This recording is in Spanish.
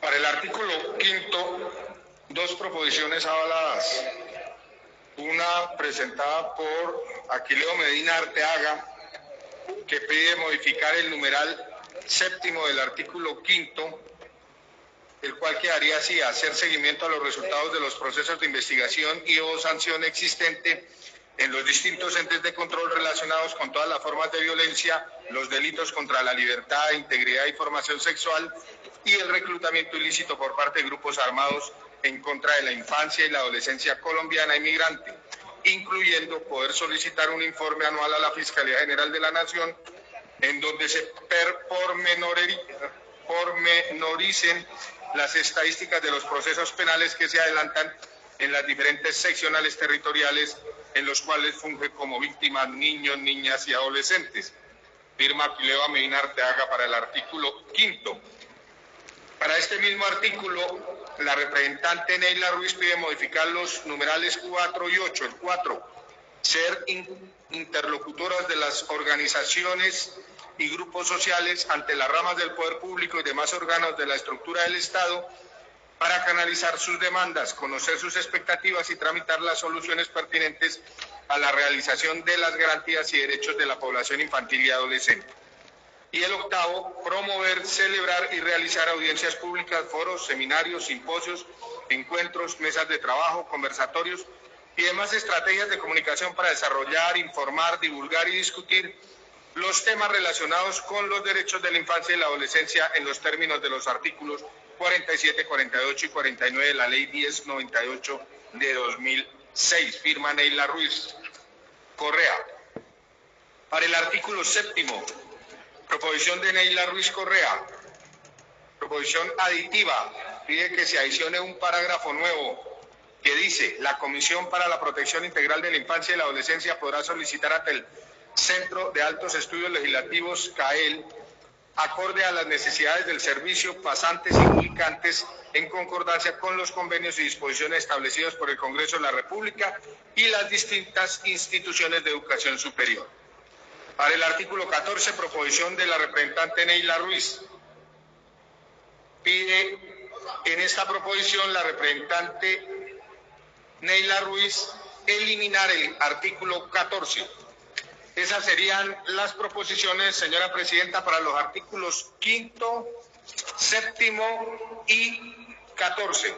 Para el artículo quinto, dos proposiciones avaladas. Una presentada por Aquileo Medina Arteaga, que pide modificar el numeral séptimo del artículo quinto, el cual quedaría así, hacer seguimiento a los resultados de los procesos de investigación y o sanción existente en los distintos entes de control relacionados con todas las formas de violencia, los delitos contra la libertad, integridad y formación sexual y el reclutamiento ilícito por parte de grupos armados en contra de la infancia y la adolescencia colombiana inmigrante, incluyendo poder solicitar un informe anual a la Fiscalía General de la Nación en donde se pormenoricen las estadísticas de los procesos penales que se adelantan en las diferentes seccionales territoriales en los cuales funge como víctimas niños, niñas y adolescentes. Firma Aquileva Medina Arteaga para el artículo quinto. Para este mismo artículo, la representante Neila Ruiz pide modificar los numerales 4 y 8. El 4, ser interlocutoras de las organizaciones y grupos sociales ante las ramas del poder público y demás órganos de la estructura del Estado para canalizar sus demandas, conocer sus expectativas y tramitar las soluciones pertinentes a la realización de las garantías y derechos de la población infantil y adolescente. Y el octavo, promover, celebrar y realizar audiencias públicas, foros, seminarios, simposios, encuentros, mesas de trabajo, conversatorios y demás estrategias de comunicación para desarrollar, informar, divulgar y discutir los temas relacionados con los derechos de la infancia y la adolescencia en los términos de los artículos 47, 48 y 49 de la Ley 1098 de 2006. Firma Neila Ruiz Correa. Para el artículo séptimo, proposición de Neila Ruiz Correa. Proposición aditiva. Pide que se adicione un parágrafo nuevo que dice, la Comisión para la Protección Integral de la Infancia y la Adolescencia podrá solicitar ante el Centro de Altos Estudios Legislativos, CAEL, acorde a las necesidades del servicio, pasantes y publicantes, en concordancia con los convenios y disposiciones establecidos por el Congreso de la República y las distintas instituciones de educación superior. Para el artículo 14, proposición de la representante Neila Ruiz. Pide en esta proposición la representante Neila Ruiz eliminar el artículo 14 esas serían las proposiciones, señora presidenta, para los artículos quinto, séptimo y catorce.